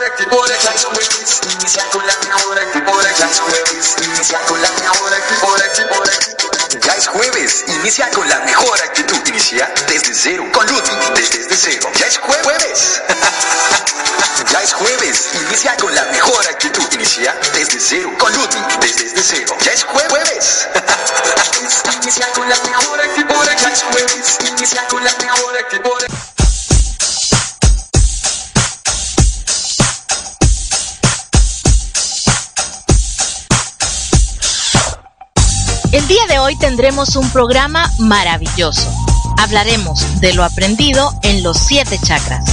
mejor activo de Clash Jueves. Inicia con la mejor activo de Clash Jueves. Inicia con la mejor activo de activo de activo. Ya es jueves, inicia con la mejor actitud. Inicia desde cero con Ludwig, desde, cero. Ya es jueves. ya es jueves, inicia con la mejor actitud. Inicia desde cero con Ludwig, desde, cero. Ya es jueves. inicia con la mejor actitud de Clash Jueves. Inicia con la mejor actitud El día de hoy tendremos un programa maravilloso. Hablaremos de lo aprendido en los siete chakras.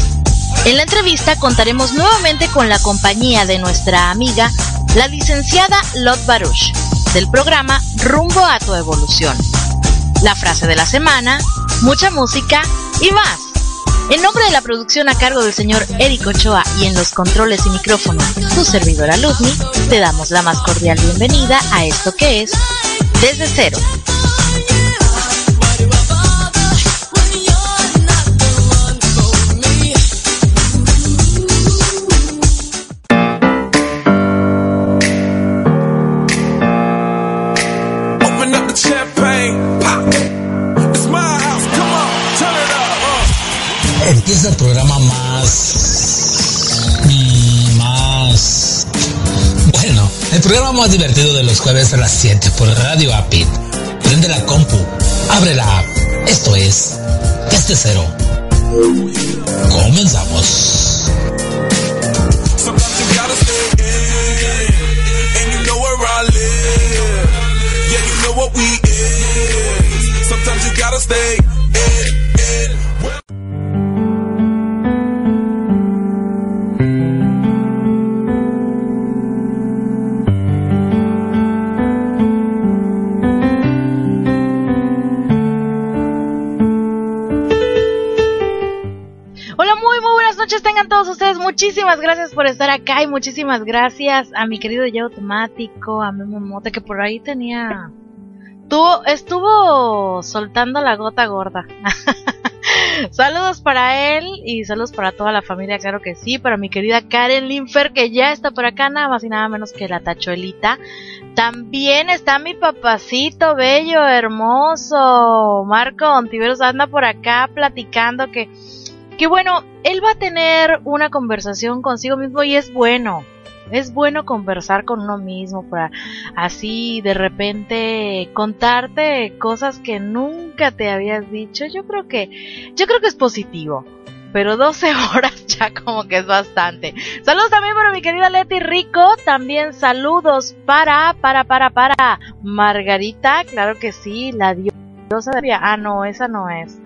En la entrevista contaremos nuevamente con la compañía de nuestra amiga, la licenciada Lot Baruch, del programa Rumbo a tu Evolución. La frase de la semana, mucha música y más. En nombre de la producción a cargo del señor Eric Ochoa y en los controles y micrófonos, su servidora Luzmi, te damos la más cordial bienvenida a esto que es Desde Cero. Empieza el programa más... mm, más... Bueno, el programa más divertido de los jueves a las 7 por Radio Apit. Prende la compu, abre la app. Esto es Desde Cero. Comenzamos. Muchísimas gracias por estar acá y muchísimas gracias a mi querido ya automático, a Memo Mote, que por ahí tenía. Tuvo, estuvo soltando la gota gorda. saludos para él y saludos para toda la familia, claro que sí. Para mi querida Karen Linfer, que ya está por acá, nada más y nada menos que la tachuelita. También está mi papacito bello, hermoso. Marco Ontiveros anda por acá platicando que que bueno, él va a tener una conversación consigo mismo y es bueno. Es bueno conversar con uno mismo para así de repente contarte cosas que nunca te habías dicho. Yo creo que yo creo que es positivo. Pero 12 horas ya como que es bastante. Saludos también para mi querida Leti Rico. También saludos para, para, para, para Margarita. Claro que sí, la diosa de... Ah, no, esa no es.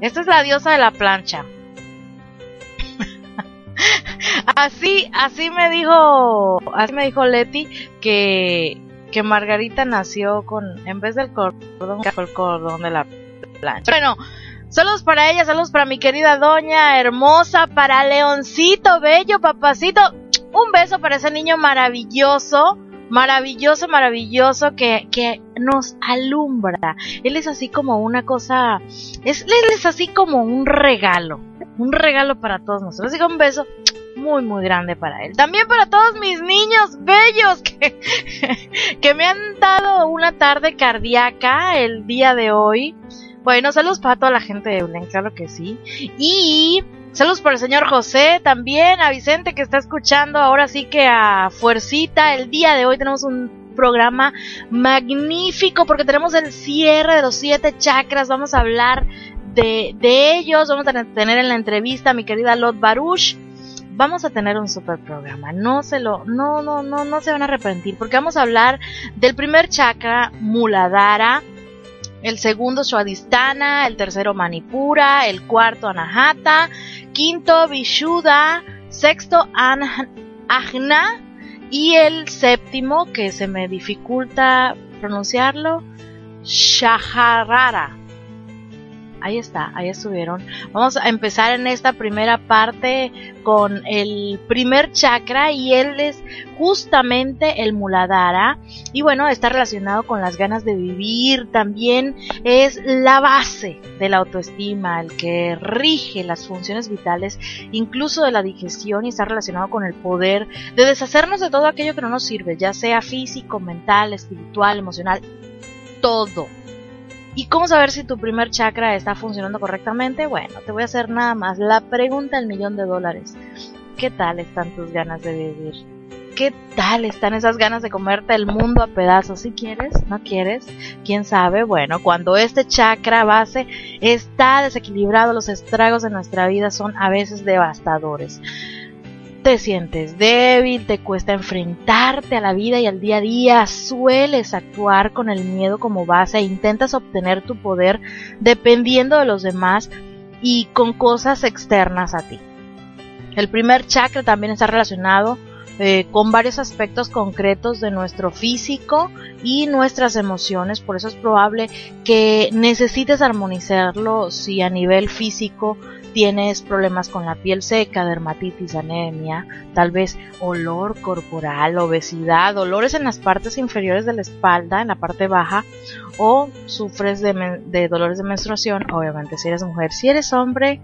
Esta es la diosa de la plancha. Así, así me dijo, así me dijo Leti que, que Margarita nació con, en vez del cordón, fue el cordón de la plancha. Bueno, saludos para ella, saludos para mi querida doña hermosa, para Leoncito, bello, papacito. Un beso para ese niño maravilloso, maravilloso, maravilloso que, que nos alumbra. Él es así como una cosa, es, él es así como un regalo, un regalo para todos nosotros. Así que un beso muy muy grande para él. También para todos mis niños bellos que, que me han dado una tarde cardíaca el día de hoy. Bueno, saludos para toda la gente de Eulen, claro que sí. Y saludos para el señor José también, a Vicente que está escuchando ahora sí que a Fuercita. El día de hoy tenemos un programa magnífico porque tenemos el cierre de los siete chakras. Vamos a hablar de, de ellos. Vamos a tener en la entrevista a mi querida Lot Baruch vamos a tener un super programa. No se lo, no, no, no, no se van a arrepentir porque vamos a hablar del primer chakra Muladhara, el segundo Swadhisthana, el tercero Manipura, el cuarto Anahata, quinto Vishuddha, sexto Ajna y el séptimo que se me dificulta pronunciarlo Shaharara. Ahí está, ahí estuvieron. Vamos a empezar en esta primera parte con el primer chakra y él es justamente el Muladhara. Y bueno, está relacionado con las ganas de vivir, también es la base de la autoestima, el que rige las funciones vitales, incluso de la digestión y está relacionado con el poder de deshacernos de todo aquello que no nos sirve, ya sea físico, mental, espiritual, emocional, todo ¿Y cómo saber si tu primer chakra está funcionando correctamente? Bueno, te voy a hacer nada más la pregunta del millón de dólares. ¿Qué tal están tus ganas de vivir? ¿Qué tal están esas ganas de comerte el mundo a pedazos? Si quieres, no quieres, quién sabe. Bueno, cuando este chakra base está desequilibrado, los estragos de nuestra vida son a veces devastadores te sientes débil, te cuesta enfrentarte a la vida y al día a día, sueles actuar con el miedo como base e intentas obtener tu poder dependiendo de los demás y con cosas externas a ti. El primer chakra también está relacionado eh, con varios aspectos concretos de nuestro físico y nuestras emociones, por eso es probable que necesites armonizarlo si a nivel físico tienes problemas con la piel seca, dermatitis, anemia, tal vez olor corporal, obesidad, dolores en las partes inferiores de la espalda, en la parte baja, o sufres de, de dolores de menstruación, obviamente si eres mujer. Si eres hombre,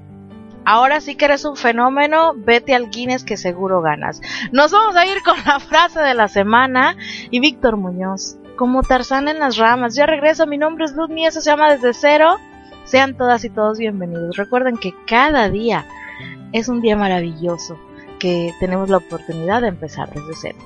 Ahora sí que eres un fenómeno, vete al Guinness que seguro ganas. Nos vamos a ir con la frase de la semana y Víctor Muñoz, como Tarzán en las ramas. Ya regreso, mi nombre es Luz, eso se llama Desde Cero. Sean todas y todos bienvenidos. Recuerden que cada día es un día maravilloso, que tenemos la oportunidad de empezar desde cero.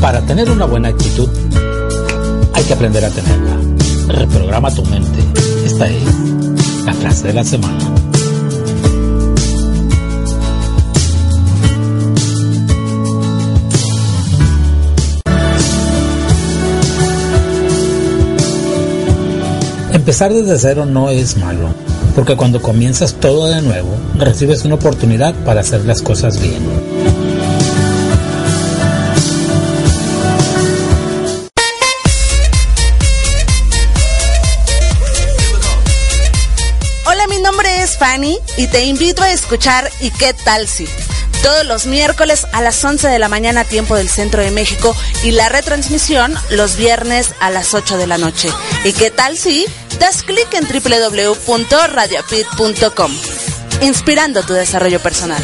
Para tener una buena actitud, hay que aprender a tenerla. Reprograma tu mente. Esta es la frase de la semana. Empezar desde cero no es malo, porque cuando comienzas todo de nuevo, recibes una oportunidad para hacer las cosas bien. Hola, mi nombre es Fanny y te invito a escuchar ¿Y qué tal si? todos los miércoles a las 11 de la mañana tiempo del centro de México y la retransmisión los viernes a las 8 de la noche. ¿Y qué tal si das clic en www.radiopit.com? Inspirando tu desarrollo personal.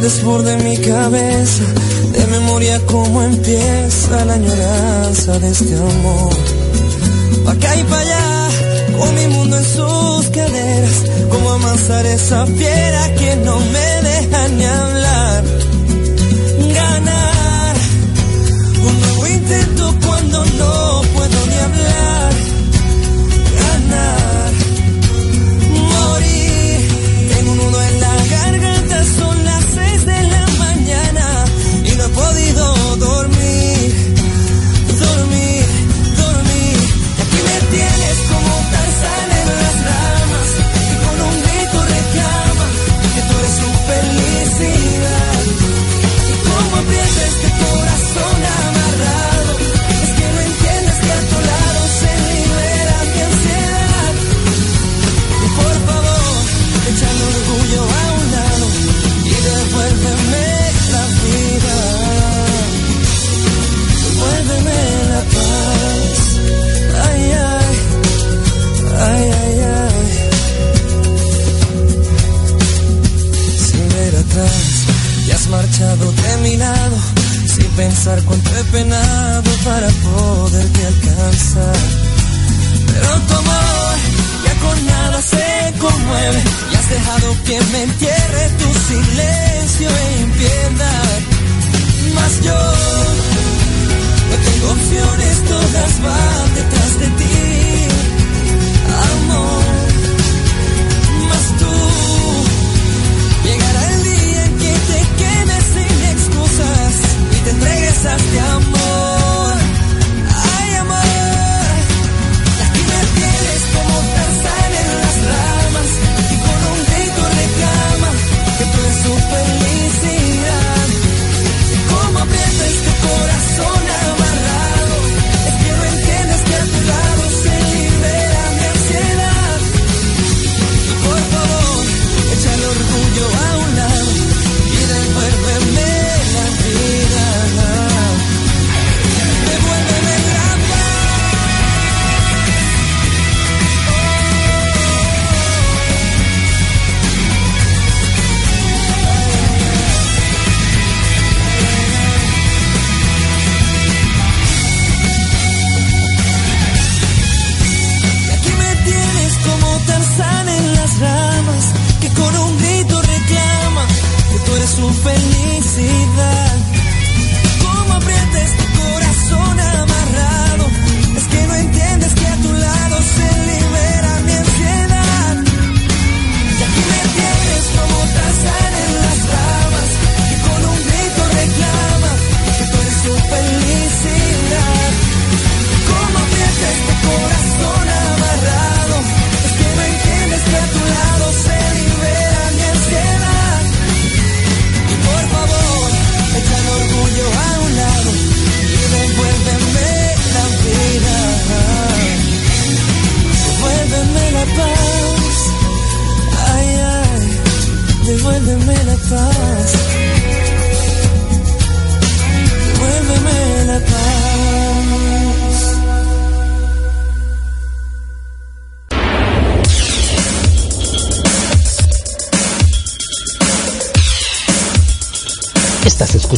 Desborde mi cabeza, de memoria cómo empieza la añoranza de este amor. Pa' acá y pa' allá, con mi mundo en sus caderas, cómo amasar esa fiera que no me deja ni hablar.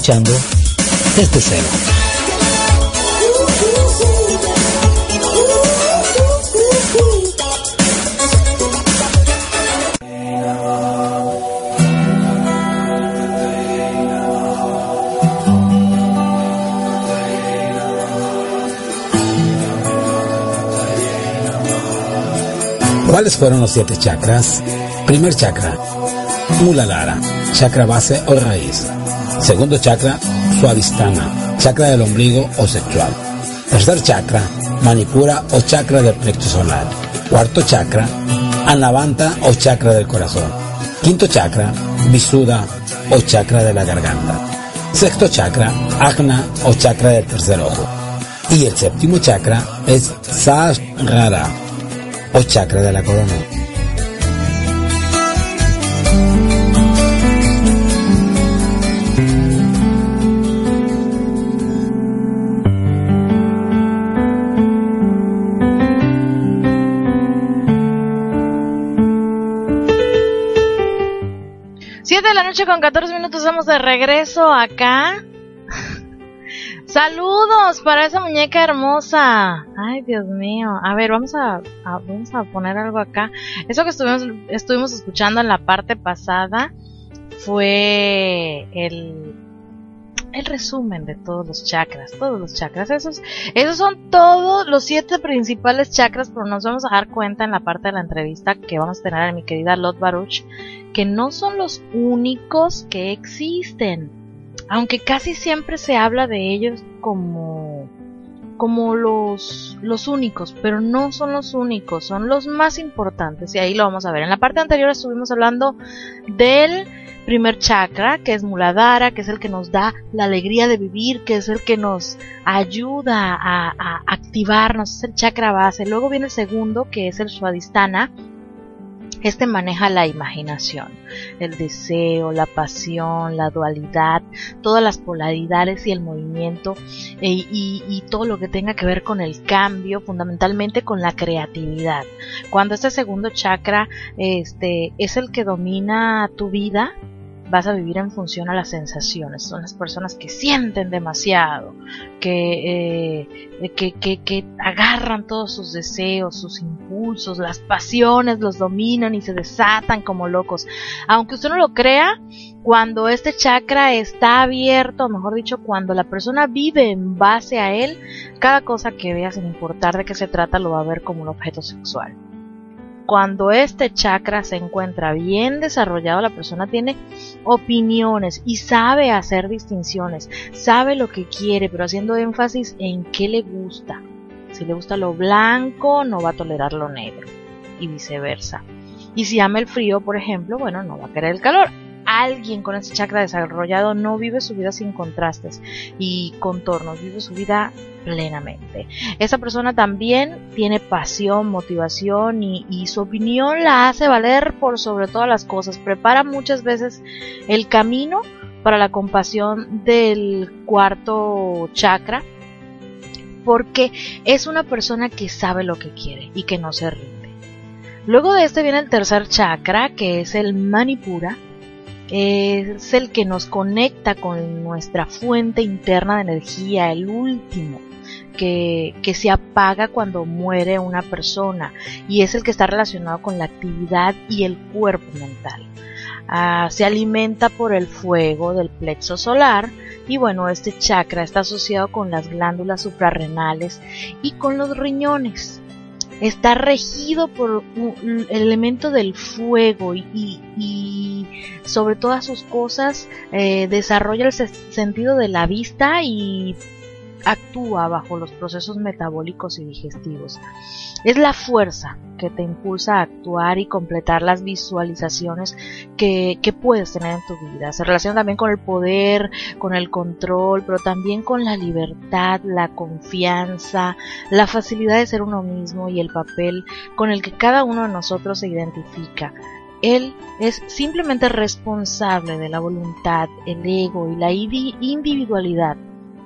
Escuchando desde cero. ¿Cuáles fueron los siete chakras? Primer chakra, Muladhara, chakra base o raíz. Segundo chakra, Suavistana, chakra del ombligo o sexual. Tercer chakra, Manipura o chakra del plexo solar. Cuarto chakra, Anavanta o chakra del corazón. Quinto chakra, Visuddha o chakra de la garganta. Sexto chakra, Agna o chakra del tercer ojo. Y el séptimo chakra es Sahasrara o chakra de la corona. Noche con 14 minutos estamos de regreso acá. Saludos para esa muñeca hermosa. Ay, Dios mío. A ver, vamos a, a- vamos a poner algo acá. Eso que estuvimos, estuvimos escuchando en la parte pasada fue el, el resumen de todos los chakras. Todos los chakras. Esos, esos son todos los siete principales chakras, pero nos vamos a dar cuenta en la parte de la entrevista que vamos a tener a mi querida Lot Baruch que no son los únicos que existen, aunque casi siempre se habla de ellos como como los los únicos, pero no son los únicos, son los más importantes y ahí lo vamos a ver. En la parte anterior estuvimos hablando del primer chakra, que es Muladhara, que es el que nos da la alegría de vivir, que es el que nos ayuda a, activarnos, es el chakra base. Luego viene el segundo, que es el Swadhisthana, este maneja la imaginación, el deseo, la pasión, la dualidad, todas las polaridades y el movimiento e- y, y todo lo que tenga que ver con el cambio, fundamentalmente con la creatividad. Cuando este segundo chakra este, es el que domina tu vida, vas a vivir en función a las sensaciones. Son las personas que sienten demasiado, que, eh, que, que, que agarran todos sus deseos, sus impulsos, las pasiones los dominan y se desatan como locos. Aunque usted no lo crea, cuando este chakra está abierto, mejor dicho, cuando la persona vive en base a él, cada cosa que vea, sin importar de qué se trata, lo va a ver como un objeto sexual cuando este chakra se encuentra bien desarrollado, la persona tiene opiniones y sabe hacer distinciones, sabe lo que quiere, pero haciendo énfasis en qué le gusta. Si le gusta lo blanco, no va a tolerar lo negro y viceversa. Y si ama el frío, por ejemplo, bueno, no va a querer el calor alguien con ese chakra desarrollado no vive su vida sin contrastes y contornos, vive su vida plenamente. Esa persona también tiene pasión, motivación y, su opinión la hace valer por sobre todas las cosas. Prepara muchas veces el camino para la compasión del cuarto chakra porque es una persona que sabe lo que quiere y que no se rinde. Luego de este viene el tercer chakra, que es el Manipura, es el que nos conecta con nuestra fuente interna de energía, el último. Que, que, se apaga cuando muere una persona y es el que está relacionado con la actividad y el cuerpo mental. Ah, se alimenta por el fuego del plexo solar y bueno, este chakra está asociado con las glándulas suprarrenales y con los riñones está regido por el elemento del fuego y, sobre todas sus cosas eh, desarrolla el sentido de la vista y actúa bajo los procesos metabólicos y digestivos. Es la fuerza que te impulsa a actuar y completar las visualizaciones que, puedes tener en tu vida. Se relaciona también con el poder, con el control, pero también con la libertad, la confianza, la facilidad de ser uno mismo y el papel con el que cada uno de nosotros se identifica. Él es simplemente responsable de la voluntad, el ego y la individualidad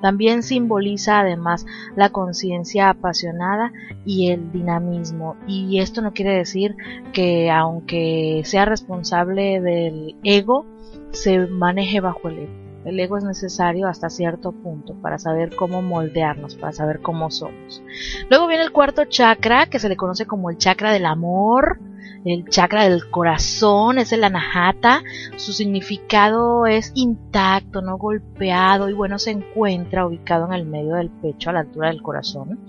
también simboliza además la conciencia apasionada y el dinamismo. Y esto no quiere decir que aunque sea responsable del ego, se maneje bajo el ego. El ego es necesario hasta cierto punto para saber cómo moldearnos, para saber cómo somos. Luego viene el cuarto chakra, que se le conoce como el chakra del amor, el chakra del corazón, es el anahata, su significado es intacto, no golpeado y bueno, se encuentra ubicado en el medio del pecho a la altura del corazón.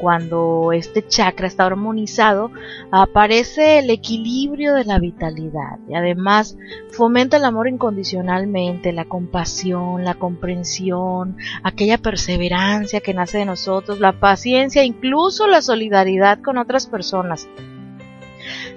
Cuando este chakra está armonizado, aparece el equilibrio de la vitalidad y además fomenta el amor incondicionalmente, la compasión, la comprensión, aquella perseverancia que nace de nosotros, la paciencia, incluso la solidaridad con otras personas.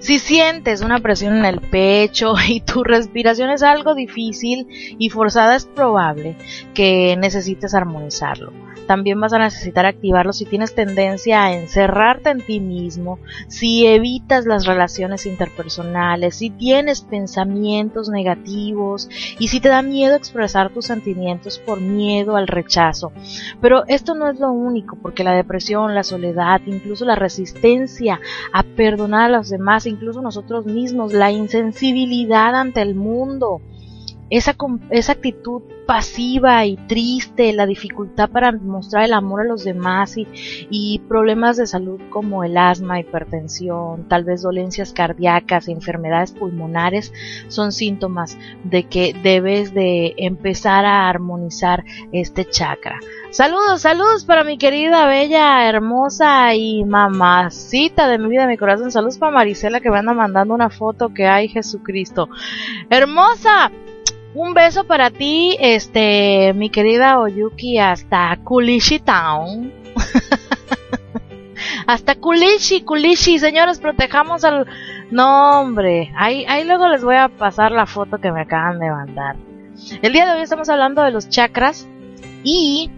Si sientes una presión en el pecho y tu respiración es algo difícil y forzada, es probable que necesites armonizarlo también vas a necesitar activarlo si tienes tendencia a encerrarte en ti mismo, si evitas las relaciones interpersonales, si tienes pensamientos negativos y si te da miedo expresar tus sentimientos por miedo al rechazo. Pero esto no es lo único, porque la depresión, la soledad, incluso la resistencia a perdonar a los demás, incluso nosotros mismos, la insensibilidad ante el mundo, esa, actitud pasiva y triste, la dificultad para mostrar el amor a los demás y, y, problemas de salud como el asma, hipertensión, tal vez dolencias cardíacas, enfermedades pulmonares son síntomas de que debes de empezar a armonizar este chakra. Saludos, saludos para mi querida, bella, hermosa y mamacita de mi vida, de mi corazón. Saludos para Marisela que me anda mandando una foto que hay Jesucristo. Hermosa, un beso para ti, este, mi querida Oyuki, hasta Kulishi Town. hasta Kulishi, Kulishi, señores, protejamos al... No, hombre, ahí, ahí luego les voy a pasar la foto que me acaban de mandar. El día de hoy estamos hablando de los chakras y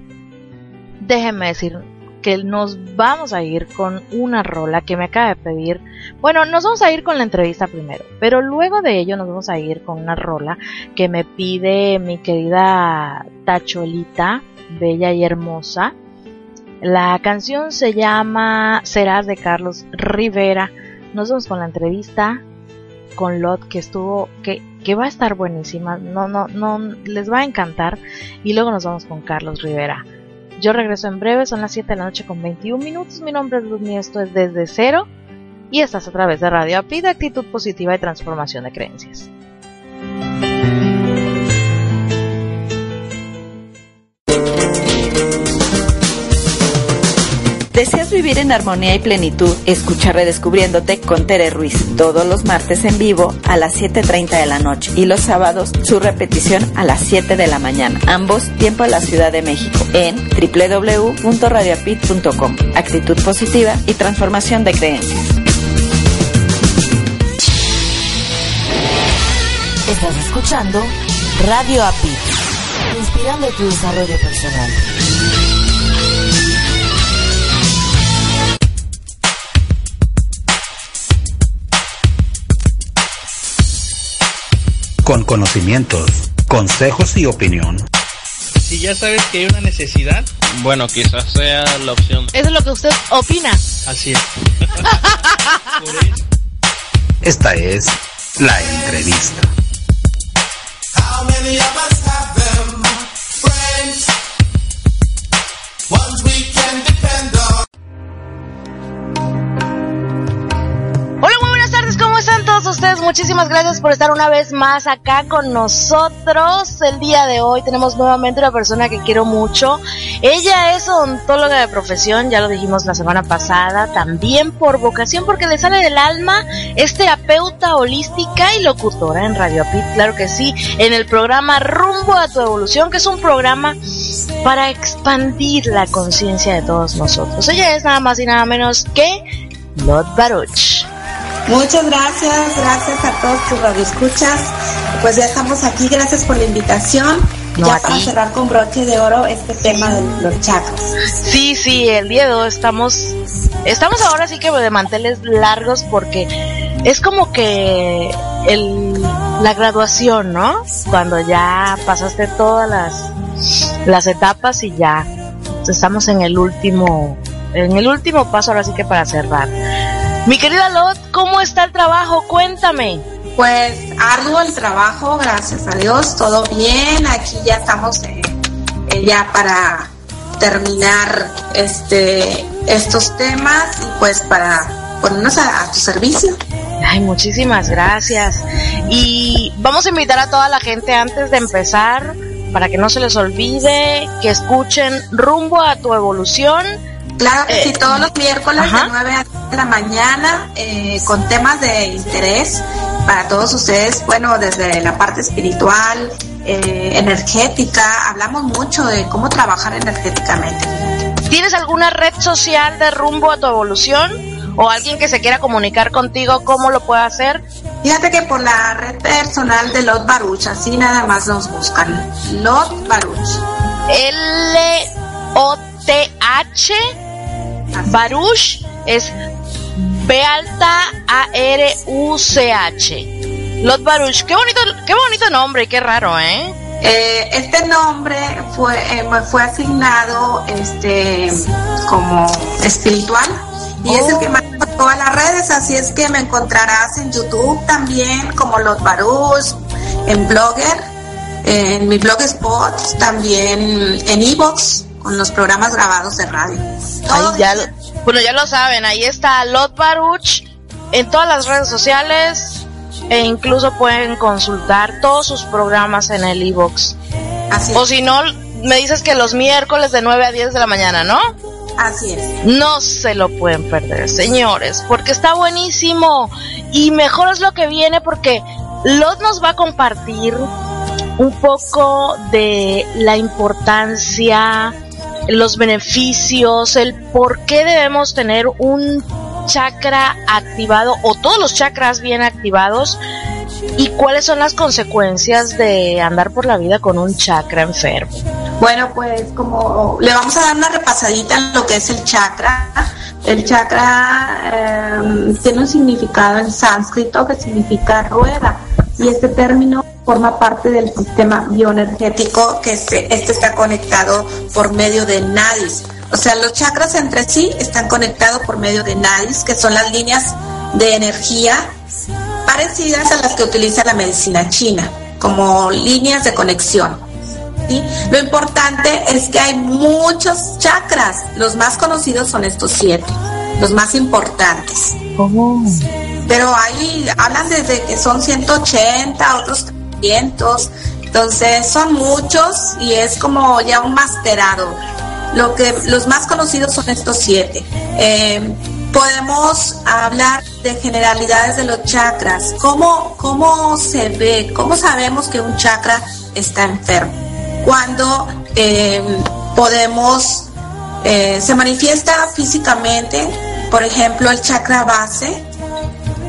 déjenme decir, que nos vamos a ir con una rola que me acaba de pedir. Bueno, nos vamos a ir con la entrevista primero, pero luego de ello nos vamos a ir con una rola que me pide mi querida Tacholita, bella y hermosa. La canción se llama Serás de Carlos Rivera. Nos vamos con la entrevista con Lot que estuvo, que, que va a estar buenísima. No, no, no, les va a encantar. Y luego nos vamos con Carlos Rivera. Yo regreso en breve, son las 7 de la noche con 21 minutos. Mi nombre es Luz y esto es Desde Cero. Y estás a través de Radio API de Actitud Positiva y Transformación de Creencias. ¿Deseas vivir en armonía y plenitud? Escucha Redescubriéndote con Tere Ruiz todos los martes en vivo a las 7.30 de la noche y los sábados su repetición a las 7 de la mañana, ambos tiempo de la Ciudad de México en www.radioapit.com. Actitud positiva y transformación de creencias. Estás escuchando Radio APIT, inspirando tu desarrollo personal. Con conocimientos, consejos y opinión. Si ya sabes que hay una necesidad, bueno, quizás sea la opción. Eso es lo que usted opina. Así es. Esta es la entrevista. Ustedes, muchísimas gracias por estar una vez más acá con nosotros. El día de hoy tenemos nuevamente una persona que quiero mucho. Ella es odontóloga de profesión, ya lo dijimos la semana pasada, también por vocación porque le sale del alma, es terapeuta holística y locutora en Radio Apit, claro que sí, en el programa Rumbo a tu Evolución, que es un programa para expandir la conciencia de todos nosotros. Ella es nada más y nada menos que Lot Baruch. Muchas gracias, gracias a todos tus radioescuchas. Pues ya estamos aquí, gracias por la invitación. ya para cerrar con broche de oro este tema de los chakras. Sí, sí, el día de hoy estamos, estamos ahora sí que de manteles largos porque es como que el, la graduación, ¿no? Cuando ya pasaste todas las, las etapas y ya estamos en el último, en el último paso ahora sí que para cerrar. Mi querida Lot, ¿cómo está el trabajo? Cuéntame. Pues arduo el trabajo, gracias a Dios, todo bien. Aquí ya estamos eh, eh, ya para terminar este estos temas y pues para ponernos a, tu servicio. Ay, muchísimas gracias. Y vamos a invitar a toda la gente antes de empezar, para que no se les olvide, que escuchen Rumbo a tu Evolución Claro que sí, eh, todos los miércoles de 9 a la mañana eh, con temas de interés para todos ustedes, bueno, desde la parte espiritual, eh, energética, hablamos mucho de cómo trabajar energéticamente. ¿Tienes alguna red social de rumbo a tu evolución? ¿O alguien que se quiera comunicar contigo, cómo lo puede hacer? Fíjate que por la red personal de Lot Baruch, así nada más nos buscan. Lot Baruch. L-O-T-H Baruch es B alta A R U C H. Lot Baruch, qué bonito, qué bonito nombre, qué raro, ¿eh? eh este nombre fue eh, me fue asignado este como espiritual y es el que manejo todas las redes, así es que me encontrarás en YouTube también como Lot Baruch, en Blogger, en mi blogspot, también en Evox con los programas grabados de radio. Ahí ya, bueno, ya lo saben, ahí está Lot Baruch en todas las redes sociales e incluso pueden consultar todos sus programas en el iBox. O si no, me dices que los miércoles de 9 a 10 de la mañana, ¿no? Así es. No se lo pueden perder, señores, porque está buenísimo y mejor es lo que viene porque Lot nos va a compartir un poco de la importancia los beneficios, el por qué debemos tener un chakra activado o todos los chakras bien activados y cuáles son las consecuencias de andar por la vida con un chakra enfermo. Bueno, pues como le vamos a dar una repasadita en lo que es el chakra. El chakra em, tiene un significado en sánscrito que significa rueda y este término forma parte del sistema bioenergético que este, este está conectado por medio de nadis. O sea, los chakras entre sí están conectados por medio de nadis, que son las líneas de energía parecidas a las que utiliza la medicina china, como líneas de conexión. ¿sí? Lo importante es que hay muchos chakras, los más conocidos son estos siete, los más importantes. Pero ahí hablan desde que son 180, otros 300, entonces son muchos y es como ya un masterado. Lo que los más conocidos son estos siete. Eh, podemos hablar de generalidades de los chakras. ¿Cómo, ¿Cómo se ve? ¿Cómo sabemos que un chakra está enfermo? Cuando eh, podemos, eh, se manifiesta físicamente, por ejemplo, el chakra base,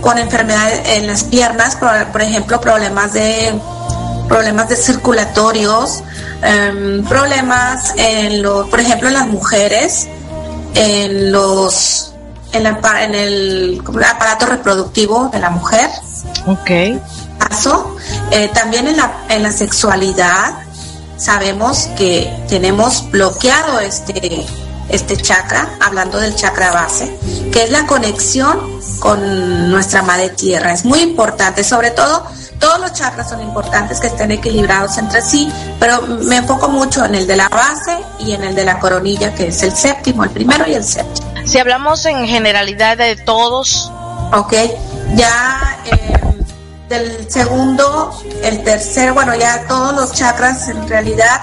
con enfermedades en las piernas, por, por ejemplo, problemas de problemas de circulatorios, em, problemas en los, por ejemplo, en las mujeres, en los, en, la, en el, aparato reproductivo de la mujer. Ok. Caso, eh, también en la, en la sexualidad sabemos que tenemos bloqueado este, este chakra, hablando del chakra base, que es la conexión con nuestra madre tierra. Es muy importante, sobre todo todos los chakras son importantes que estén equilibrados entre sí, pero me enfoco mucho en el de la base y en el de la coronilla, que es el séptimo, el primero y el séptimo. Si hablamos en generalidad de todos. Ok, ya eh, del segundo, el tercer, bueno, ya todos los chakras en realidad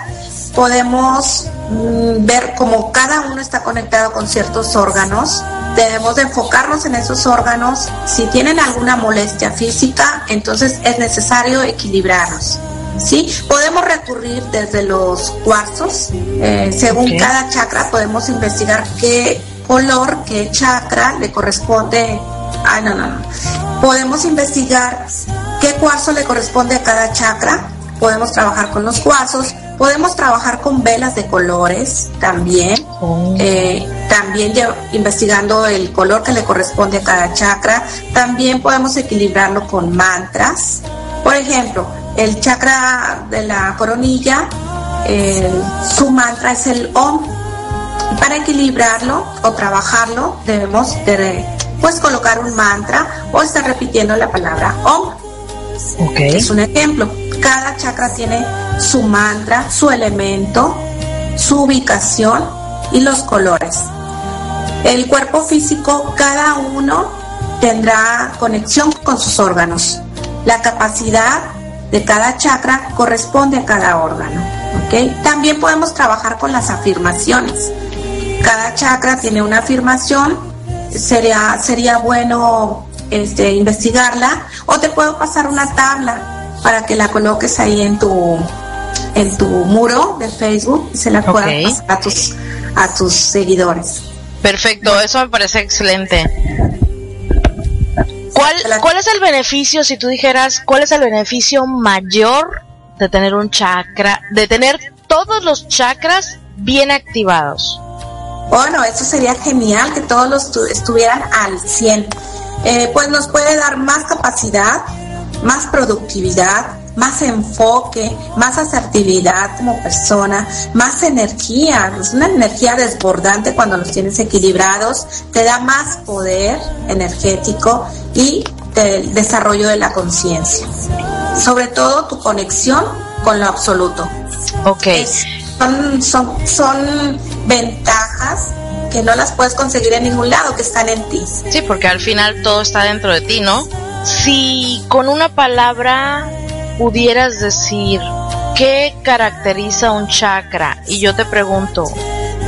podemos ver cómo cada uno está conectado con ciertos órganos. Debemos de enfocarnos en esos órganos. Si tienen alguna molestia física, entonces es necesario equilibrarlos. ¿sí? Podemos recurrir desde los cuarzos. Eh, según cada chakra podemos investigar qué color, qué chakra le corresponde. Ay, no, no, no. Podemos investigar qué cuarzo le corresponde a cada chakra. Podemos trabajar con los cuarzos. Podemos trabajar con velas de colores también. Eh, también investigando el color que le corresponde a cada chakra. También podemos equilibrarlo con mantras. Por ejemplo, el chakra de la coronilla, eh, su mantra es el OM. Para equilibrarlo o trabajarlo debemos de pues colocar un mantra o estar repitiendo la palabra OM. Es un ejemplo. Cada chakra tiene su mantra, su elemento, su ubicación y los colores. El cuerpo físico, cada uno tendrá conexión con sus órganos. La capacidad de cada chakra corresponde a cada órgano. También podemos trabajar con las afirmaciones. Cada chakra tiene una afirmación. Sería, sería bueno este, investigarla o te puedo pasar una tabla para que la coloques ahí en tu en tu muro de Facebook y se la puedas pasar a tus a tus seguidores. Perfecto, eso me parece excelente. ¿Cuál, ¿Cuál es el beneficio, si tú dijeras, cuál es el beneficio mayor de tener un chakra, de tener todos los chakras bien activados? Bueno, eso sería genial que todos los tu- estuvieran al 100. Eh, pues nos puede dar más capacidad, más productividad, más enfoque, más asertividad como persona, más energía. Es una energía desbordante cuando los tienes equilibrados, te da más poder energético y el desarrollo de la conciencia. Sobre todo tu conexión con lo absoluto. Ok. son, son, son ventajas que no las puedes conseguir en ningún lado, que están en ti. Sí, porque al final todo está dentro de ti, ¿no? Si con una palabra pudieras decir qué caracteriza un chakra y yo te pregunto,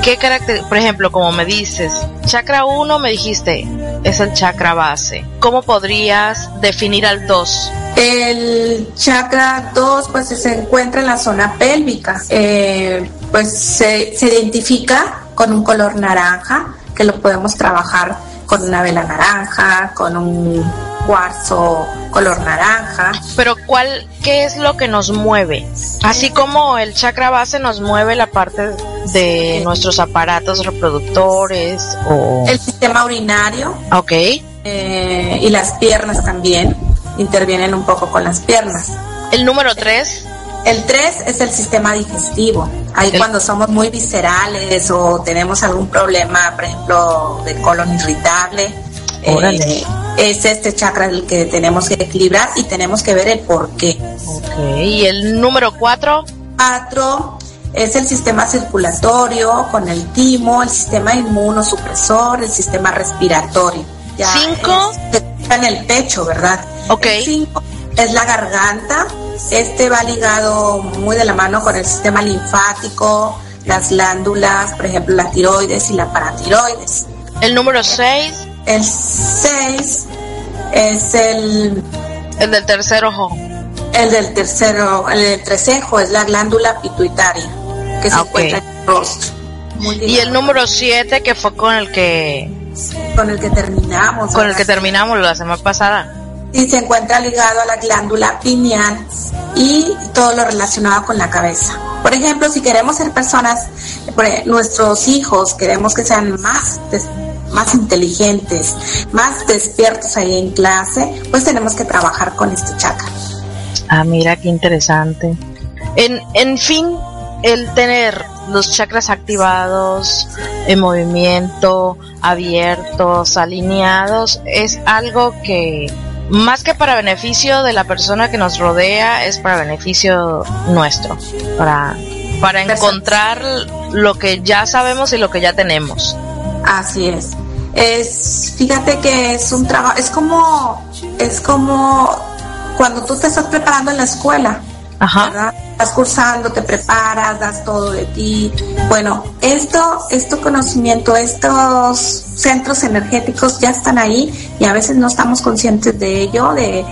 ¿qué carácter, por ejemplo, como me dices, chakra 1 me dijiste, es el chakra base. ¿Cómo podrías definir al 2? El chakra 2 pues se encuentra en la zona pélvica, Eh, pues se, se identifica con un color naranja, que lo podemos trabajar con una vela naranja, con un cuarzo color naranja. Pero ¿cuál, qué es lo que nos mueve? Así como el chakra base nos mueve la parte de nuestros aparatos reproductores o... El sistema urinario Ok. eh, y las piernas también intervienen un poco con las piernas. El número 3. El 3 es el sistema digestivo. Ahí cuando somos muy viscerales o tenemos algún problema, por ejemplo, de colon irritable, eh, es este chakra el que tenemos que equilibrar y tenemos que ver el por qué. ¿y el número 4? 4 es el sistema circulatorio con el timo, el sistema inmunosupresor, el sistema respiratorio. Ya 5 en el pecho, ¿verdad? Ok. 5 es la garganta. Este va ligado muy de la mano con el sistema linfático, las glándulas, por ejemplo, la tiroides y la paratiroides. El número 6. El 6 es el, El del tercer ojo. el del tercero, el del trecejo, es la glándula pituitaria que se Ah, encuentra en el rostro. Muy Y el número 7 que fue con el que con el que terminamos. con el que terminamos la semana pasada. Y se encuentra ligado a la glándula pineal y todo lo relacionado con la cabeza. Por ejemplo, si queremos ser personas, e- nuestros hijos, queremos que sean más, más inteligentes, más despiertos ahí en clase, pues tenemos que trabajar con este chakra. Ah, mira qué interesante. En, en fin, el tener los chakras activados, en movimiento, abiertos, alineados, es algo que más que para beneficio de la persona que nos rodea, es para beneficio nuestro, para, para encontrar lo que ya sabemos y lo que ya tenemos. Así es. Es, fíjate que es un trabajo, es como, es como cuando tú te estás preparando en la escuela. Ajá. ¿verdad? Estás cursando, te preparas, das todo de ti. Bueno, esto, este conocimiento, estos centros energéticos ya están ahí y a veces no estamos conscientes de ello, de,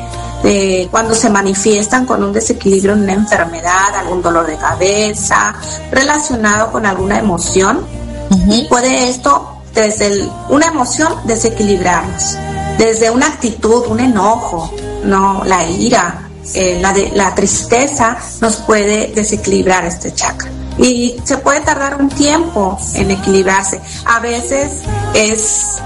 de cuando se manifiestan con un desequilibrio en una enfermedad, algún dolor de cabeza, relacionado con alguna emoción. Y puede esto, desde el- una emoción, desequilibrarnos. Desde una actitud, un enojo, no la ira, eh, la, de, la tristeza nos puede desequilibrar este chakra. Y se puede tardar un tiempo en equilibrarse. A veces es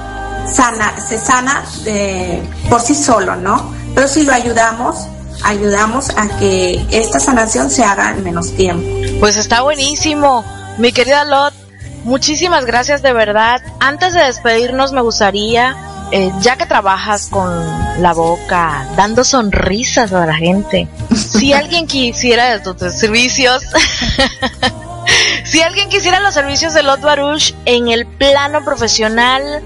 sana, se sana de, por sí solo, ¿no? Pero si lo ayudamos, ayudamos a que esta sanación se haga en menos tiempo. Pues está buenísimo. Mi querida Lot, muchísimas gracias de verdad. Antes de despedirnos me gustaría, eh, ya que trabajas con la boca, dando sonrisas a la gente, si alguien quisiera tus servicios, si alguien quisiera los servicios de Lot Baruch en el plano profesional,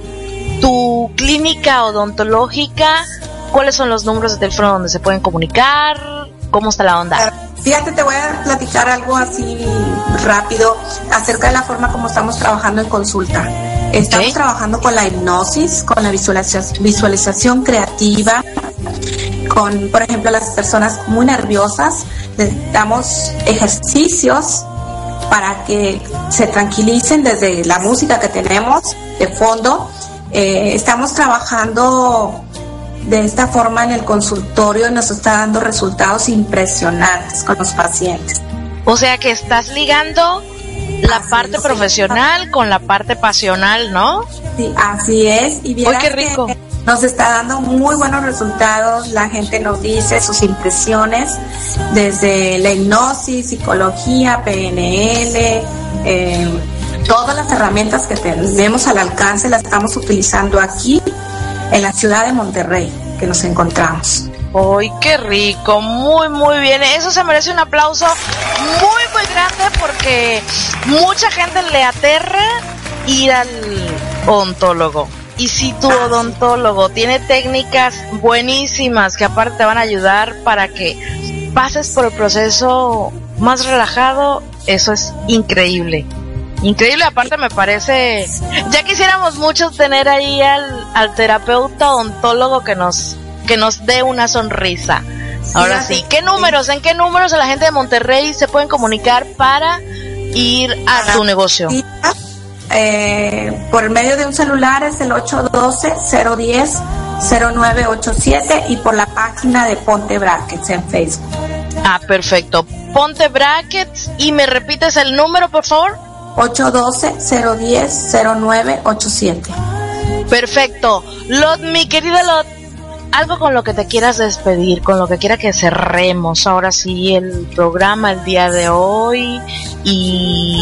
tu clínica odontológica, ¿cuáles son los números de teléfono donde se pueden comunicar? ¿Cómo está la onda? Fíjate, te voy a platicar algo así rápido acerca de la forma como estamos trabajando en consulta. Estamos trabajando con la hipnosis, con la visualización, visualización creativa, con, por ejemplo, las personas muy nerviosas, les damos ejercicios para que se tranquilicen desde la música que tenemos de fondo. Eh, estamos trabajando de esta forma en el consultorio nos está dando resultados impresionantes con los pacientes. O sea que estás ligando la Así parte es. profesional con la parte pasional, ¿no? Sí, así es. Y vieras qué rico. que Nos está dando muy buenos resultados. La gente nos dice sus impresiones desde la hipnosis, psicología, PNL, eh, todas las herramientas que tenemos al alcance las estamos utilizando aquí en la ciudad de Monterrey que nos encontramos. ¡Ay, qué rico! Muy, muy bien. Eso se merece un aplauso muy, muy grande porque mucha gente le aterra ir al odontólogo. Y si tu odontólogo tiene técnicas buenísimas que aparte te van a ayudar para que pases por el proceso más relajado, eso es increíble. Increíble, aparte me parece, ya quisiéramos muchos tener ahí al, al terapeuta odontólogo que nos, que nos dé una sonrisa. Ahora sí, ¿qué números, en qué números la gente de Monterrey se pueden comunicar para ir a tu negocio? Eh, por medio de un celular es el 812-010-0987 y por la página de Ponte Brackets en Facebook. Ah, perfecto. Ponte brackets y me repites el número, por favor. 812-010-0987. Perfecto. Lot, mi querida Lot, algo con lo que te quieras despedir, con lo que quiera que cerremos ahora sí el programa el día de hoy y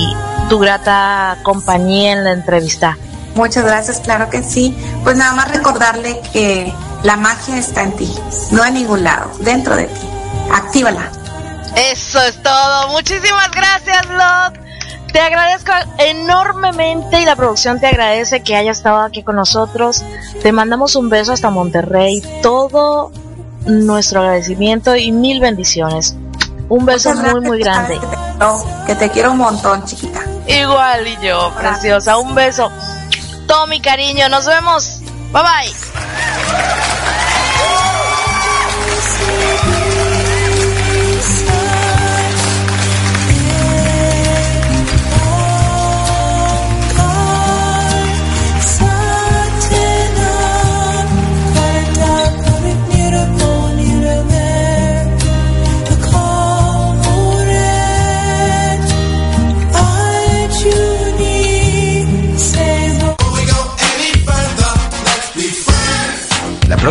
tu grata compañía en la entrevista. Muchas gracias, claro que sí. Pues nada más recordarle que La magia está en ti, no en ningún lado, dentro de ti. Actívala. Eso es todo. Muchísimas gracias, Lot. Te agradezco enormemente y la producción te agradece que hayas estado aquí con nosotros. Te mandamos un beso hasta Monterrey. Todo nuestro agradecimiento y mil bendiciones. Un beso Muchas muy, muy grande. te, que te quiero un montón, chiquita. Igual y yo, preciosa. Un beso. Todo mi cariño. Nos vemos. Bye bye.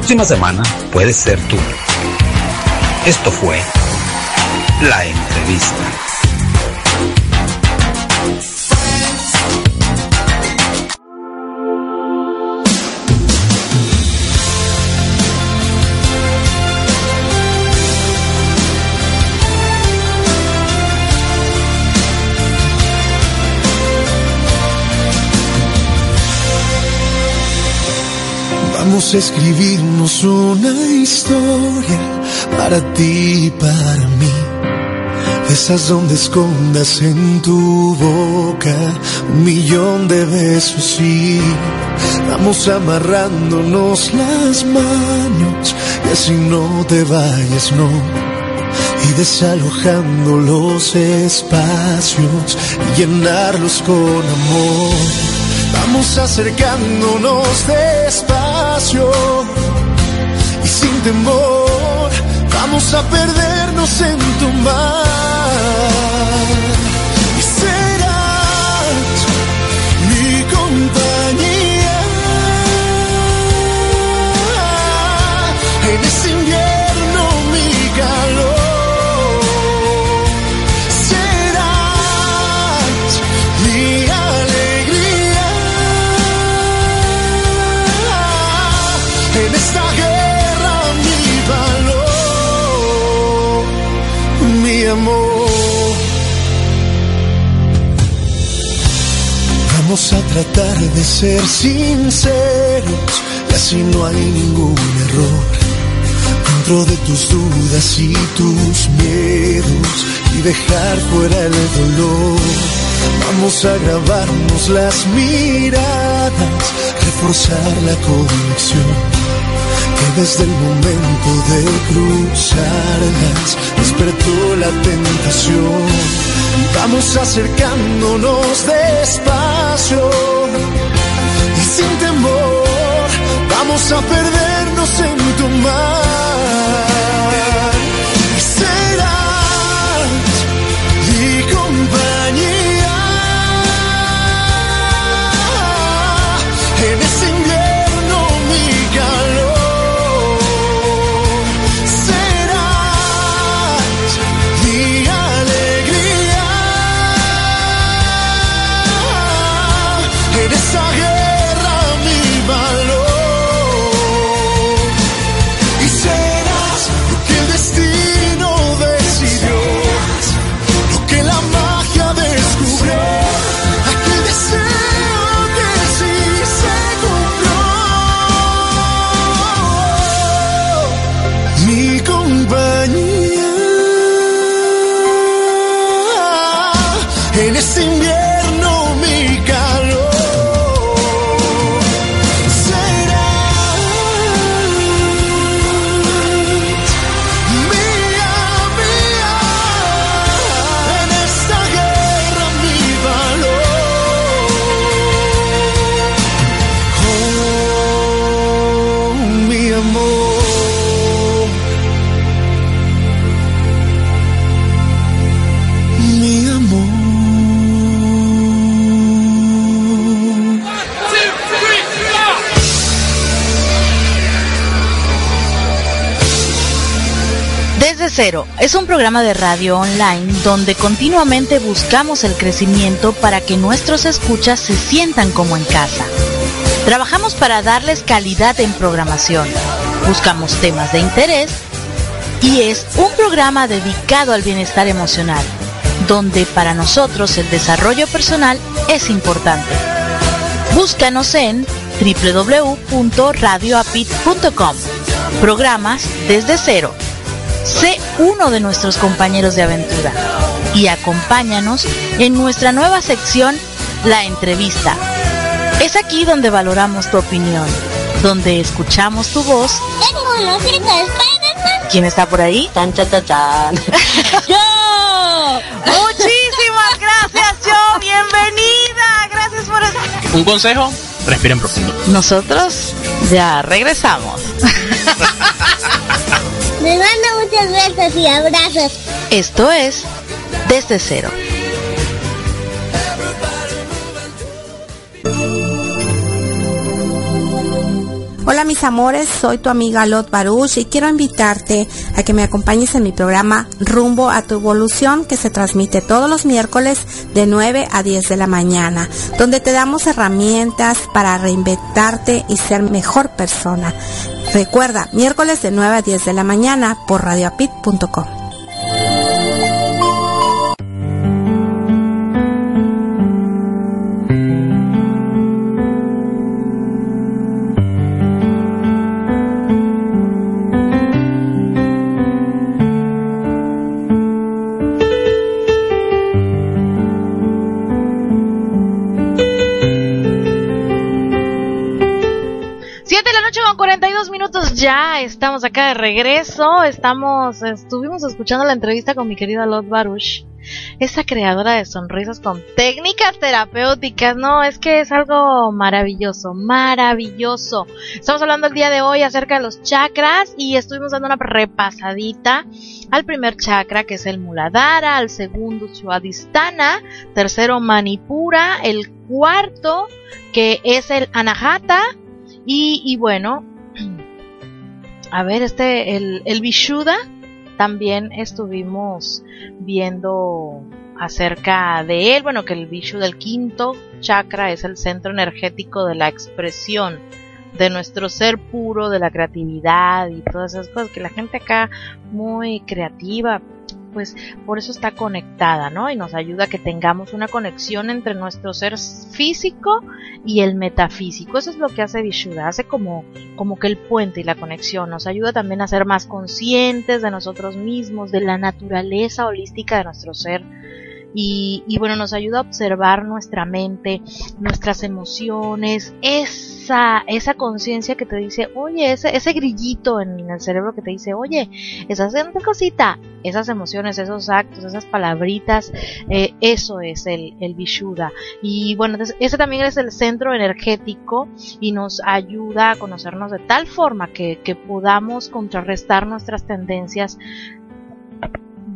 Próxima semana puede ser tú. Esto fue La Entrevista. Escribirnos una historia para ti y para mí. Esas donde escondas en tu boca un millón de besos y vamos amarrándonos las manos y así no te vayas, no. Y desalojando los espacios y llenarlos con amor. Vamos acercándonos despacio y sin temor vamos a perdernos en tu mar. Esta guerra, mi valor, mi amor. Vamos a tratar de ser sinceros y así no hay ningún error dentro de tus dudas y tus miedos y dejar fuera el dolor. Vamos a grabarnos las miradas, reforzar la conexión. Desde el momento de cruzarlas despertó la tentación. Vamos acercándonos despacio y sin temor vamos a perdernos en tu mar. Cero es un programa de radio online donde continuamente buscamos el crecimiento para que nuestros escuchas se sientan como en casa. Trabajamos para darles calidad en programación, Buscamos temas de interés y es un programa dedicado al bienestar emocional, donde para nosotros el desarrollo personal es importante. Búscanos en www.radioapit.com. Programas desde cero. Sé uno de nuestros compañeros de aventura y acompáñanos en nuestra nueva sección, La Entrevista. Es aquí donde valoramos tu opinión, donde escuchamos tu voz. Tengo un ojito de Spider-Man. ¿Quién está por ahí? Tan, cha, cha, chan. ¡Yo! Muchísimas gracias, yo. Bienvenida. Gracias por estar. Un consejo, respiren profundo. Nosotros ya regresamos. Me manda muchas besos y abrazos. Esto es Desde Cero. Hola mis amores, soy tu amiga Lot Baruch y quiero invitarte a que me acompañes en mi programa Rumbo a tu Evolución que se transmite todos los miércoles de 9 a 10 de la mañana, donde te damos herramientas para reinventarte y ser mejor persona. Recuerda, miércoles de 9 a 10 de la mañana por radioapit.com. de regreso. Estamos, estuvimos escuchando la entrevista con mi querida Lot Baruch, esa creadora de sonrisas con técnicas terapéuticas. No, es que es algo maravilloso, maravilloso. Estamos hablando el día de hoy acerca de los chakras y estuvimos dando una repasadita al primer chakra que es el Muladhara, al segundo Swadhisthana, tercero Manipura, el cuarto que es el Anahata y, y bueno, a ver, este, el, el Vishuddha, también estuvimos viendo acerca de él, bueno, que el Vishuddha, el quinto chakra, es el centro energético de la expresión de nuestro ser puro, de la creatividad y todas esas cosas, que la gente acá muy creativa, pues por eso está conectada, ¿no? Y nos ayuda a que tengamos una conexión entre nuestro ser físico y el metafísico. Eso es lo que hace Vishuddha, hace como, como que el puente y la conexión. Nos ayuda también a ser más conscientes de nosotros mismos, de la naturaleza holística de nuestro ser. Y, y bueno, nos ayuda a observar nuestra mente, nuestras emociones, esa, esa conciencia que te dice, oye, ese, ese grillito en el cerebro que te dice, oye, estás haciendo cosita, esas emociones, esos actos, esas palabritas, eh, eso es el, el Vishuddha. Y bueno, ese también es el centro energético y nos ayuda a conocernos de tal forma que podamos contrarrestar nuestras tendencias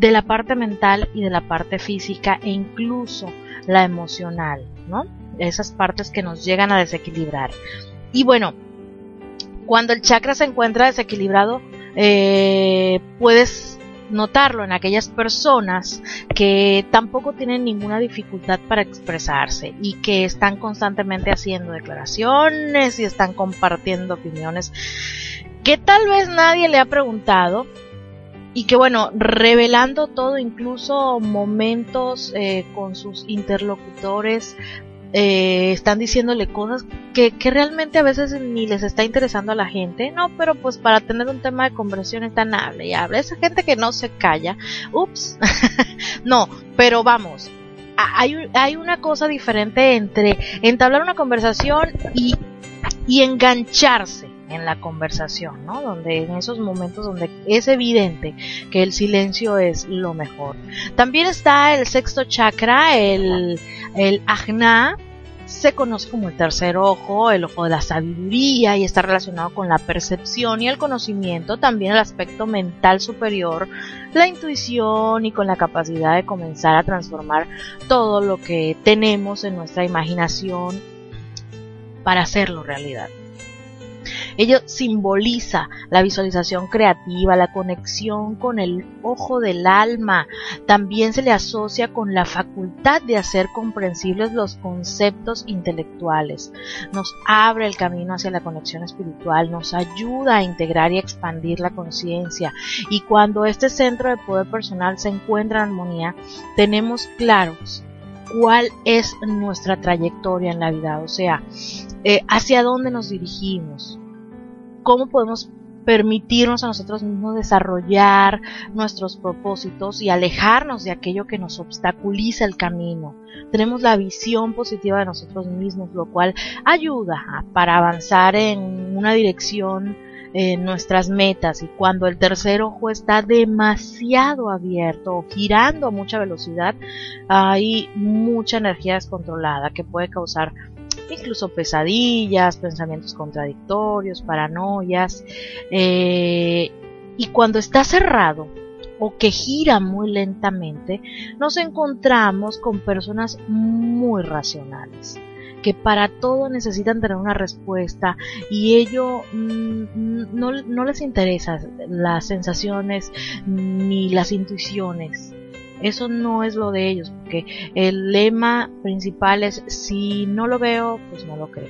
de la parte mental y de la parte física e incluso la emocional, ¿no? Esas partes que nos llegan a desequilibrar. Y bueno, cuando el chakra se encuentra desequilibrado, eh, puedes notarlo en aquellas personas que tampoco tienen ninguna dificultad para expresarse y que están constantemente haciendo declaraciones y están compartiendo opiniones que tal vez nadie le ha preguntado y que bueno, revelando todo, incluso momentos eh, con sus interlocutores, eh, están diciéndole cosas que, que realmente a veces ni les está interesando a la gente, no, pero pues para tener un tema de conversación están hable y hable, esa gente que no se calla, ups, no, pero vamos, hay, hay una cosa diferente entre entablar una conversación y, y engancharse en la conversación, ¿no? Donde en esos momentos donde es evidente que el silencio es lo mejor. También está el sexto chakra, el, el ajna, se conoce como el tercer ojo, el ojo de la sabiduría y está relacionado con la percepción y el conocimiento, también el aspecto mental superior, la intuición y con la capacidad de comenzar a transformar todo lo que tenemos en nuestra imaginación para hacerlo realidad. Ello simboliza la visualización creativa, la conexión con el ojo del alma. También se le asocia con la facultad de hacer comprensibles los conceptos intelectuales. Nos abre el camino hacia la conexión espiritual, nos ayuda a integrar y expandir la conciencia. Y cuando este centro de poder personal se encuentra en armonía, tenemos claros cuál es nuestra trayectoria en la vida, o sea, eh, hacia dónde nos dirigimos, cómo podemos permitirnos a nosotros mismos desarrollar nuestros propósitos y alejarnos de aquello que nos obstaculiza el camino. Tenemos la visión positiva de nosotros mismos, lo cual ayuda para avanzar en una dirección en nuestras metas y cuando el tercer ojo está demasiado abierto o girando a mucha velocidad, hay mucha energía descontrolada que puede causar incluso pesadillas, pensamientos contradictorios, paranoias. Eh, y cuando está cerrado o que gira muy lentamente, nos encontramos con personas muy racionales que para todo necesitan tener una respuesta y ello mm, no, no les interesa las sensaciones ni las intuiciones. Eso no es lo de ellos, porque el lema principal es si no lo veo, pues no lo creo.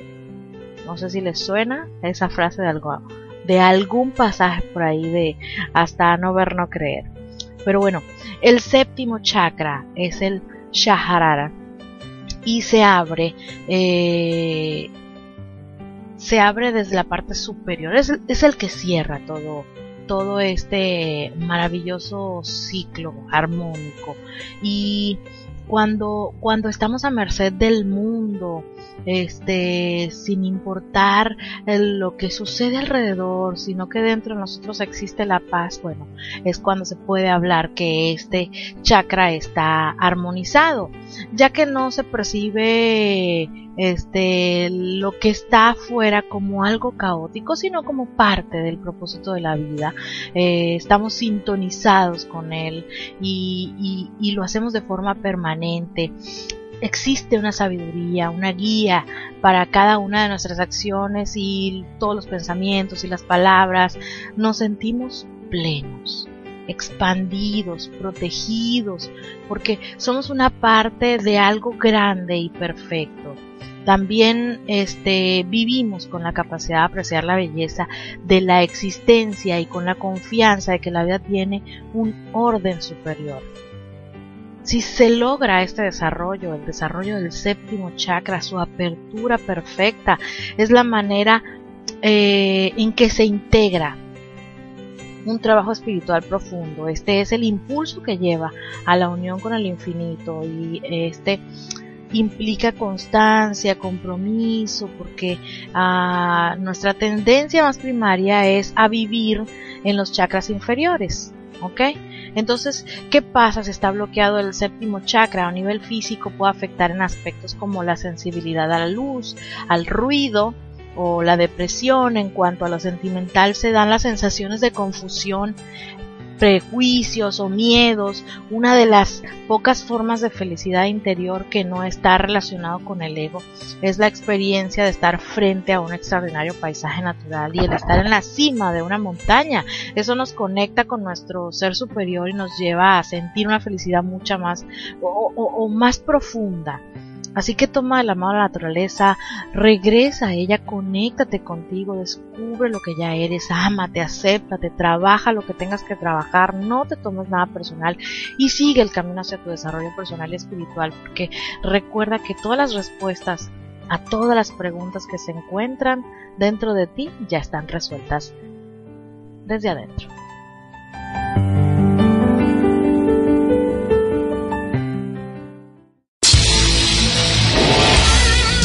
No sé si les suena esa frase de algo de algún pasaje por ahí de hasta no ver no creer. Pero bueno, el séptimo chakra es el Shaharara y se abre eh, se abre desde la parte superior es, es, el que cierra todo todo este maravilloso ciclo armónico. Y cuando cuando estamos a merced del mundo este, sin importar lo que sucede alrededor, sino que dentro de nosotros existe la paz, bueno, es cuando se puede hablar que este chakra está armonizado, ya que no se percibe este lo que está afuera como algo caótico, sino como parte del propósito de la vida. Eh, estamos sintonizados con él y, lo hacemos de forma permanente existe una sabiduría, una guía para cada una de nuestras acciones y todos los pensamientos y las palabras. Nos sentimos plenos, expandidos, protegidos, porque somos una parte de algo grande y perfecto. También este, vivimos con la capacidad de apreciar la belleza de la existencia y con la confianza de que la vida tiene un orden superior. Si se logra este desarrollo, el desarrollo del séptimo chakra, su apertura perfecta, es la manera eh, en que se integra un trabajo espiritual profundo. Este es el impulso que lleva a la unión con el infinito y este implica constancia, compromiso, porque ah, nuestra tendencia más primaria es a vivir en los chakras inferiores, ¿ok? Entonces, ¿qué pasa si está bloqueado el séptimo chakra a nivel físico? Puede afectar en aspectos como la sensibilidad a la luz, al ruido o la depresión. En cuanto a lo sentimental, se dan las sensaciones de confusión prejuicios o miedos, una de las pocas formas de felicidad interior que no está relacionado con el ego es la experiencia de estar frente a un extraordinario paisaje natural y el estar en la cima de una montaña. Eso nos conecta con nuestro ser superior y nos lleva a sentir una felicidad mucha más o, o, o más profunda. Así que toma de la mano la naturaleza, regresa a ella, conéctate contigo, descubre lo que ya eres, ámate, acéptate, trabaja lo que tengas que trabajar, no te tomes nada personal y sigue el camino hacia tu desarrollo personal y espiritual, porque recuerda que todas las respuestas a todas las preguntas que se encuentran dentro de ti ya están resueltas desde adentro.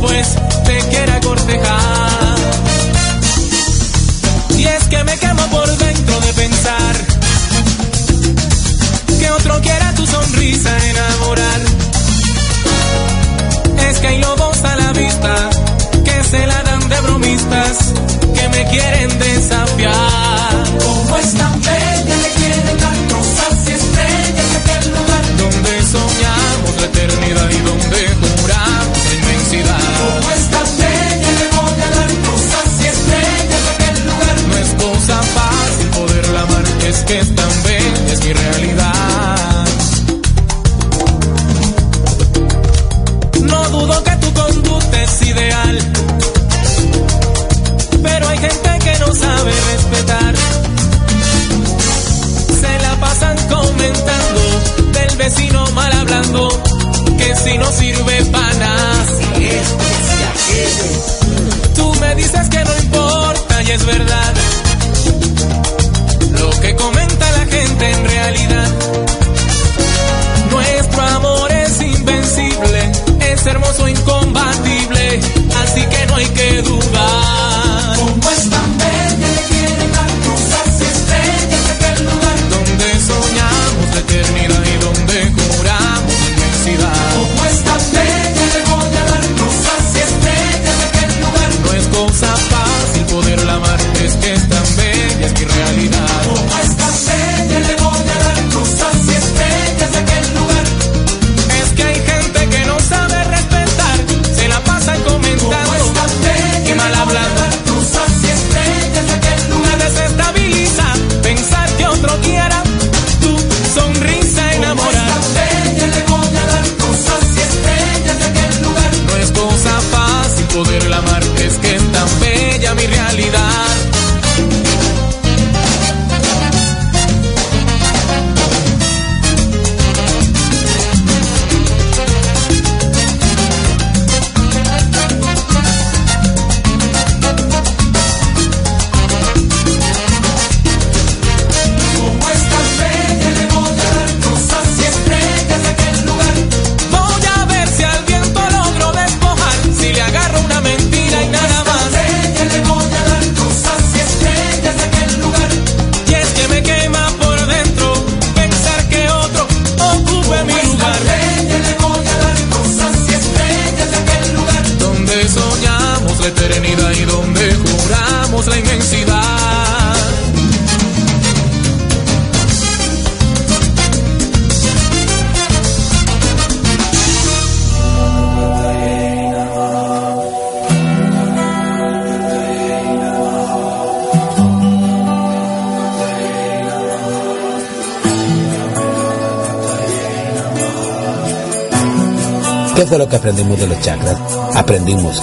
pues te quiera cortejar.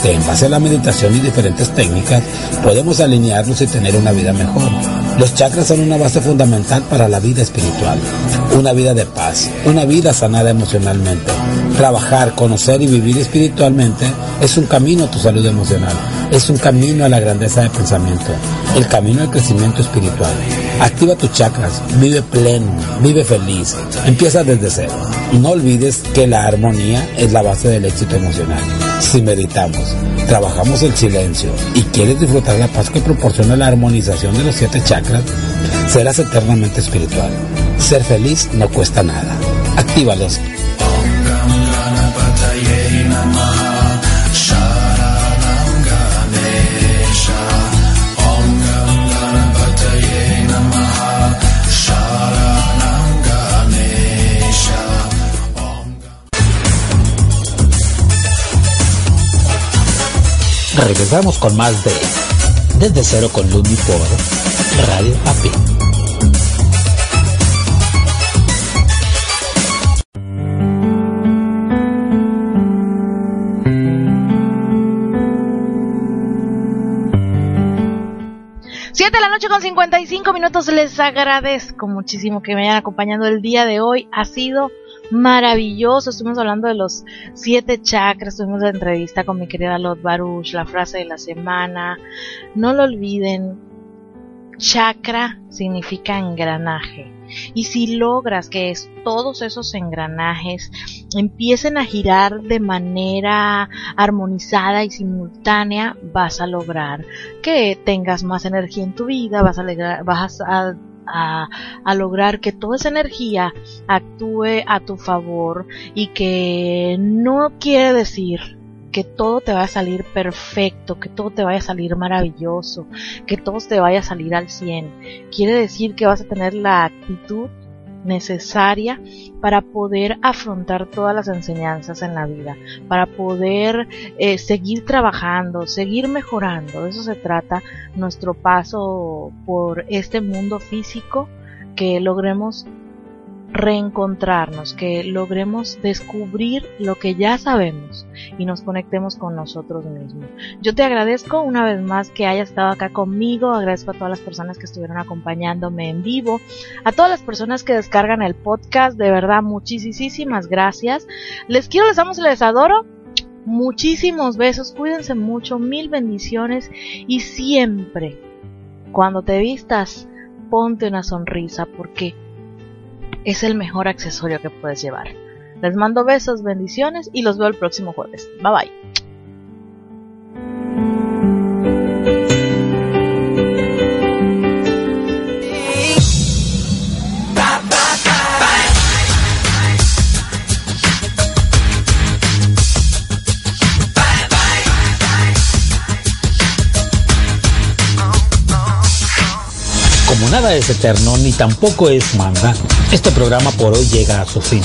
que en base a la meditación y diferentes técnicas podemos alinearnos y tener una vida mejor. Los chakras son una base fundamental para la vida espiritual, una vida de paz, una vida sanada emocionalmente. Trabajar, conocer y vivir espiritualmente es un camino a tu salud emocional, es un camino a la grandeza de pensamiento el camino del crecimiento espiritual. Activa tus chakras, vive pleno, vive feliz, empieza desde cero. No olvides que la armonía es la base del éxito emocional. Si meditamos, trabajamos el silencio y quieres disfrutar la paz que proporciona la armonización de los siete chakras, serás eternamente espiritual. Ser feliz no cuesta nada. Actívalos Regresamos con más de Desde Cero con Lumi por Radio Happy. Siete de la noche con 55 minutos. Les agradezco muchísimo que me hayan acompañado el día de hoy. Ha sido maravilloso. Estuvimos hablando de los siete chakras, tuvimos la entrevista con mi querida Lot Baruch, la frase de la semana. No lo olviden, chakra significa engranaje. Y si logras que todos esos engranajes empiecen a girar de manera armonizada y simultánea, vas a lograr que tengas más energía en tu vida, vas a, vas a a, lograr que toda esa energía actúe a tu favor y que no quiere decir que todo te vaya a salir perfecto, que todo te vaya a salir maravilloso, que todo te vaya a salir al 100. Quiere decir que vas a tener la actitud necesaria para poder afrontar todas las enseñanzas en la vida, para poder eh, seguir trabajando, seguir mejorando. De eso se trata nuestro paso por este mundo físico, que logremos reencontrarnos, que logremos descubrir lo que ya sabemos y nos conectemos con nosotros mismos. Yo te agradezco una vez más que hayas estado acá conmigo, agradezco a todas las personas que estuvieron acompañándome en vivo, a todas las personas que descargan el podcast, de verdad muchísimas gracias. Les quiero, les amo, les adoro. Muchísimos besos, cuídense mucho, mil bendiciones y siempre cuando te vistas ponte una sonrisa porque es el mejor accesorio que puedes llevar. Les mando besos, bendiciones y los veo el próximo jueves. Bye bye. Es eterno ni tampoco es manda, este programa por hoy llega a su fin.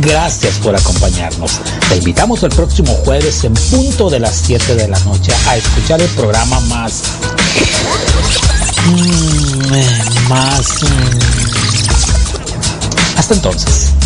Gracias por acompañarnos. Te invitamos el próximo jueves en punto de las 7 de la noche a escuchar el programa más... Mm, eh, más... mm. Hasta entonces.